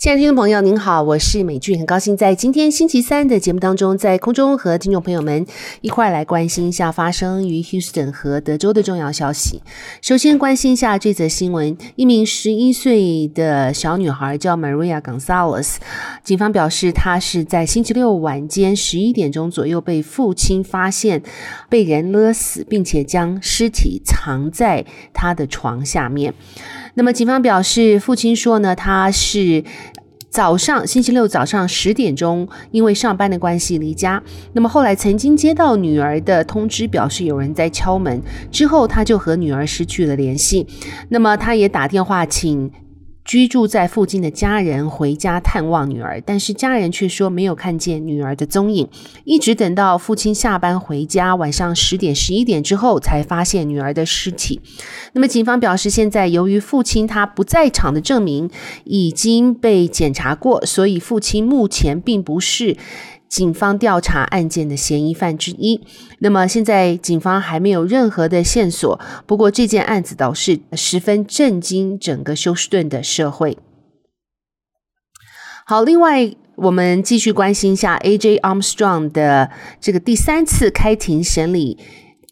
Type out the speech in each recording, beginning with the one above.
亲爱的听众朋友，您好，我是美俊，很高兴在今天星期三的节目当中，在空中和听众朋友们一块来关心一下发生于 Houston 和德州的重要消息。首先关心一下这则新闻：一名十一岁的小女孩叫 Maria Gonzalez，警方表示她是在星期六晚间十一点钟左右被父亲发现被人勒死，并且将尸体藏在她的床下面。那么警方表示，父亲说呢，他是。早上，星期六早上十点钟，因为上班的关系离家。那么后来曾经接到女儿的通知，表示有人在敲门，之后他就和女儿失去了联系。那么他也打电话请。居住在附近的家人回家探望女儿，但是家人却说没有看见女儿的踪影，一直等到父亲下班回家，晚上十点、十一点之后才发现女儿的尸体。那么警方表示，现在由于父亲他不在场的证明已经被检查过，所以父亲目前并不是。警方调查案件的嫌疑犯之一。那么现在警方还没有任何的线索。不过这件案子倒是十分震惊整个休斯顿的社会。好，另外我们继续关心一下 A.J. Armstrong 的这个第三次开庭审理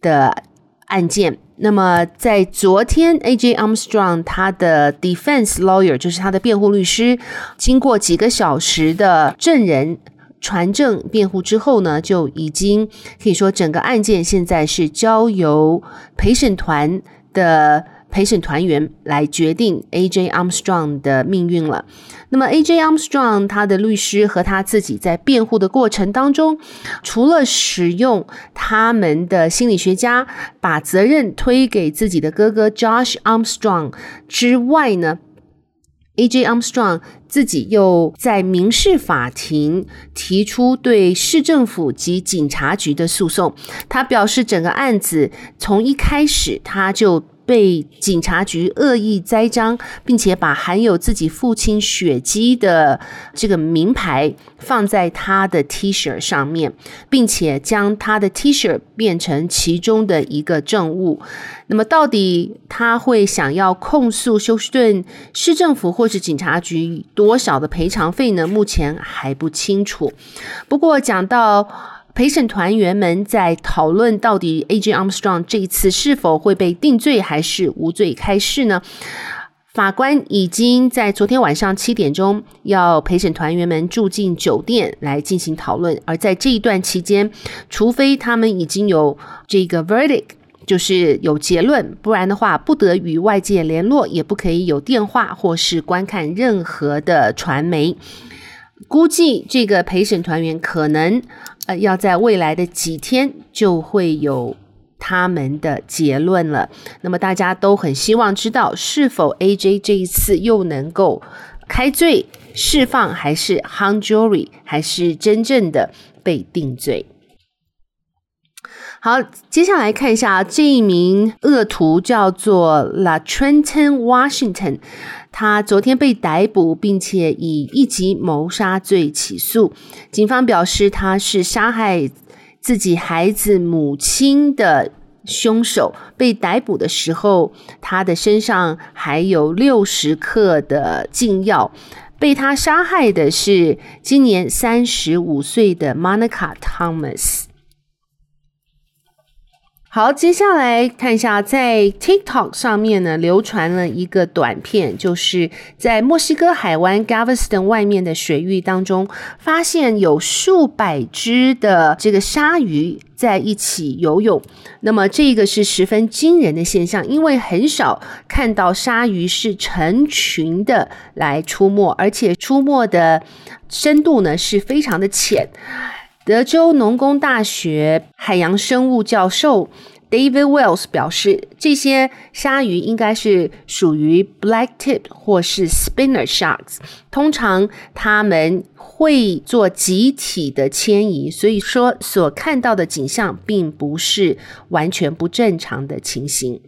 的案件。那么在昨天，A.J. Armstrong 他的 defense lawyer 就是他的辩护律师，经过几个小时的证人。传证辩护之后呢，就已经可以说整个案件现在是交由陪审团的陪审团员来决定 A.J. Armstrong 的命运了。那么 A.J. Armstrong 他的律师和他自己在辩护的过程当中，除了使用他们的心理学家把责任推给自己的哥哥 Josh Armstrong 之外呢，A.J. Armstrong 自己又在民事法庭提出对市政府及警察局的诉讼。他表示，整个案子从一开始他就。被警察局恶意栽赃，并且把含有自己父亲血迹的这个名牌放在他的 T 恤上面，并且将他的 T 恤变成其中的一个证物。那么，到底他会想要控诉休斯顿市政府或是警察局多少的赔偿费呢？目前还不清楚。不过，讲到。陪审团员们在讨论到底 A.J. Armstrong 这一次是否会被定罪还是无罪开释呢？法官已经在昨天晚上七点钟要陪审团员们住进酒店来进行讨论，而在这一段期间，除非他们已经有这个 verdict，就是有结论，不然的话不得与外界联络，也不可以有电话或是观看任何的传媒。估计这个陪审团员可能。呃，要在未来的几天就会有他们的结论了。那么大家都很希望知道，是否 AJ 这一次又能够开罪释放，还是 hung jury，还是真正的被定罪？好，接下来看一下这一名恶徒叫做 LaTrenton Washington。他昨天被逮捕，并且以一级谋杀罪起诉。警方表示，他是杀害自己孩子母亲的凶手。被逮捕的时候，他的身上还有六十克的禁药。被他杀害的是今年三十五岁的 Monica Thomas。好，接下来看一下，在 TikTok 上面呢，流传了一个短片，就是在墨西哥海湾 Galveston 外面的水域当中，发现有数百只的这个鲨鱼在一起游泳。那么这个是十分惊人的现象，因为很少看到鲨鱼是成群的来出没，而且出没的深度呢是非常的浅。德州农工大学海洋生物教授 David Wells 表示，这些鲨鱼应该是属于 Black Tip 或是 Spinner Sharks。通常他们会做集体的迁移，所以说所看到的景象并不是完全不正常的情形。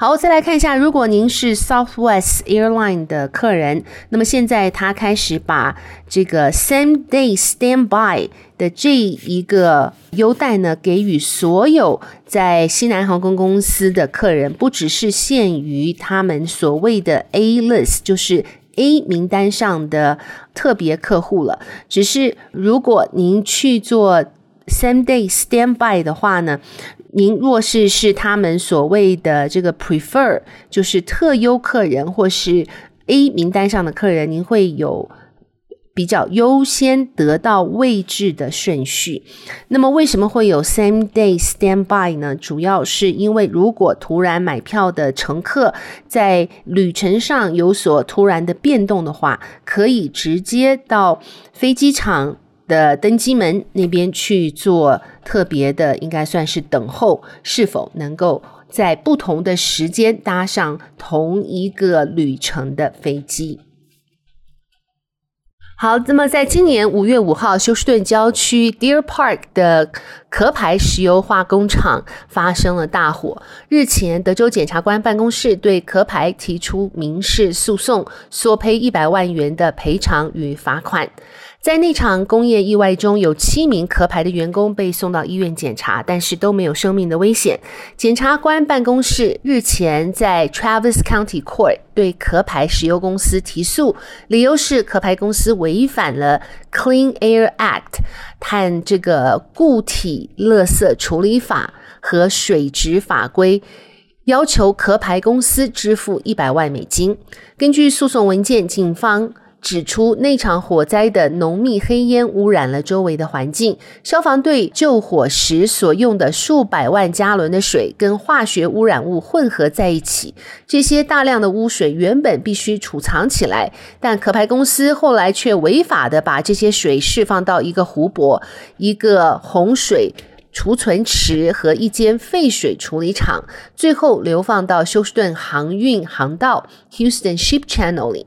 好，再来看一下，如果您是 Southwest Airline 的客人，那么现在他开始把这个 Same Day Standby 的这一个优待呢，给予所有在西南航空公司的客人，不只是限于他们所谓的 A List，就是 A 名单上的特别客户了。只是如果您去做 Same Day Standby 的话呢，您若是是他们所谓的这个 prefer，就是特优客人或是 A 名单上的客人，您会有比较优先得到位置的顺序。那么为什么会有 same day standby 呢？主要是因为如果突然买票的乘客在旅程上有所突然的变动的话，可以直接到飞机场。的登机门那边去做特别的，应该算是等候，是否能够在不同的时间搭上同一个旅程的飞机？好，那么在今年五月五号，休斯顿郊区 Deer Park 的壳牌石油化工厂发生了大火。日前，德州检察官办公室对壳牌提出民事诉讼，索赔一百万元的赔偿与罚款。在那场工业意外中，有七名壳牌的员工被送到医院检查，但是都没有生命的危险。检察官办公室日前在 Travis County Court 对壳牌石油公司提诉，理由是壳牌公司违反了 Clean Air Act 碳这个固体垃圾处理法和水质法规，要求壳牌公司支付一百万美金。根据诉讼文件，警方。指出，那场火灾的浓密黑烟污染了周围的环境。消防队救火时所用的数百万加仑的水跟化学污染物混合在一起，这些大量的污水原本必须储藏起来，但壳牌公司后来却违法的把这些水释放到一个湖泊、一个洪水储存池和一间废水处理厂，最后流放到休斯顿航运航道 （Houston Ship Channel） 里。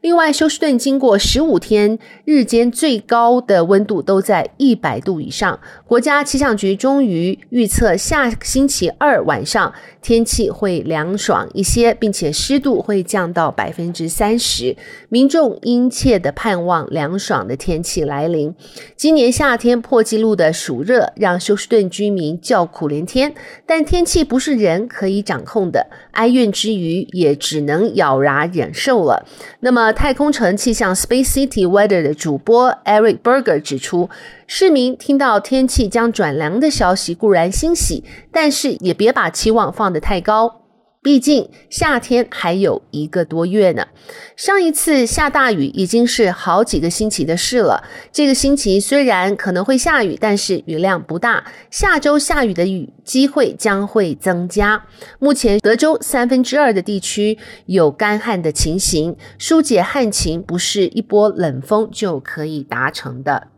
另外，休斯顿经过十五天日间最高的温度都在一百度以上。国家气象局终于预测下星期二晚上天气会凉爽一些，并且湿度会降到百分之三十。民众殷切地盼望凉爽的天气来临。今年夏天破纪录的暑热让休斯顿居民叫苦连天，但天气不是人可以掌控的，哀怨之余也只能咬牙忍受了。那么。太空城气象 Space City Weather 的主播 Eric Berger 指出，市民听到天气将转凉的消息固然欣喜，但是也别把期望放得太高。毕竟夏天还有一个多月呢。上一次下大雨已经是好几个星期的事了。这个星期虽然可能会下雨，但是雨量不大。下周下雨的雨机会将会增加。目前德州三分之二的地区有干旱的情形，疏解旱情不是一波冷风就可以达成的。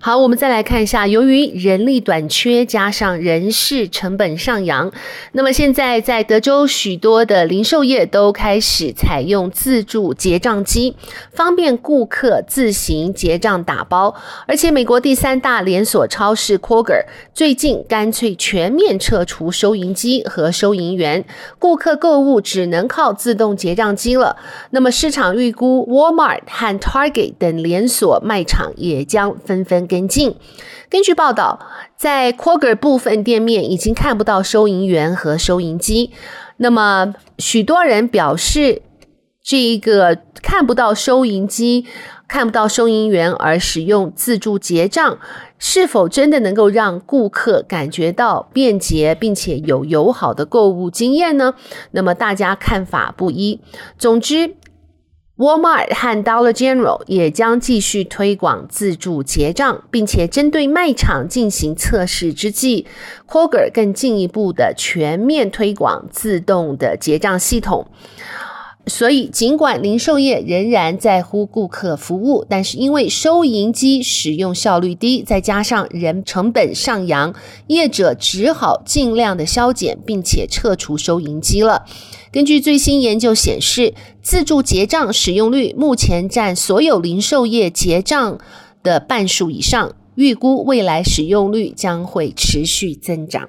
好，我们再来看一下，由于人力短缺，加上人事成本上扬，那么现在在德州许多的零售业都开始采用自助结账机，方便顾客自行结账打包。而且，美国第三大连锁超市 Kroger 最近干脆全面撤除收银机和收银员，顾客购物只能靠自动结账机了。那么，市场预估 Walmart 和 Target 等连锁卖场也将分分跟进。根据报道，在 Kroger 部分店面已经看不到收银员和收银机。那么，许多人表示，这一个看不到收银机、看不到收银员而使用自助结账，是否真的能够让顾客感觉到便捷，并且有友好的购物经验呢？那么，大家看法不一。总之。Walmart 和 Dollar General 也将继续推广自助结账，并且针对卖场进行测试之际，Kroger 更进一步的全面推广自动的结账系统。所以，尽管零售业仍然在乎顾客服务，但是因为收银机使用效率低，再加上人成本上扬，业者只好尽量的削减，并且撤除收银机了。根据最新研究显示，自助结账使用率目前占所有零售业结账的半数以上，预估未来使用率将会持续增长。